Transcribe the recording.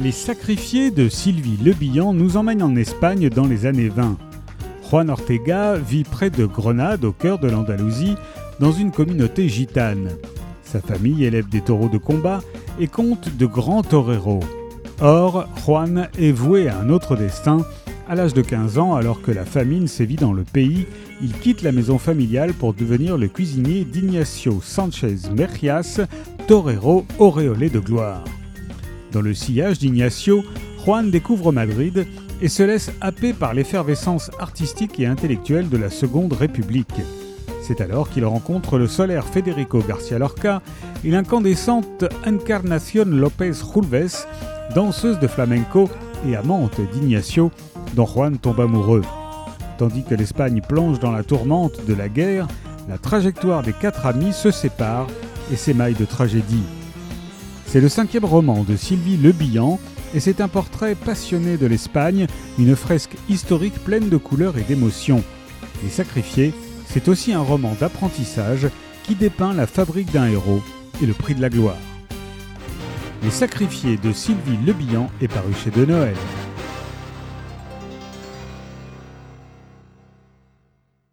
Les sacrifiés de Sylvie Lebillan nous emmènent en Espagne dans les années 20. Juan Ortega vit près de Grenade, au cœur de l'Andalousie, dans une communauté gitane. Sa famille élève des taureaux de combat et compte de grands toreros. Or, Juan est voué à un autre destin. À l'âge de 15 ans, alors que la famine sévit dans le pays, il quitte la maison familiale pour devenir le cuisinier d'Ignacio Sanchez Mejias, torero auréolé de gloire. Dans le sillage d'Ignacio, Juan découvre Madrid et se laisse happer par l'effervescence artistique et intellectuelle de la Seconde République. C'est alors qu'il rencontre le solaire Federico Garcia Lorca et l'incandescente Encarnación López Julves, danseuse de flamenco et amante d'Ignacio, dont Juan tombe amoureux. Tandis que l'Espagne plonge dans la tourmente de la guerre, la trajectoire des quatre amis se sépare et s'émaille de tragédie. C'est le cinquième roman de Sylvie Lebillan et c'est un portrait passionné de l'Espagne, une fresque historique pleine de couleurs et d'émotions. Les Sacrifiés, c'est aussi un roman d'apprentissage qui dépeint la fabrique d'un héros et le prix de la gloire. Les Sacrifiés de Sylvie Lebillan est paru chez De Noël.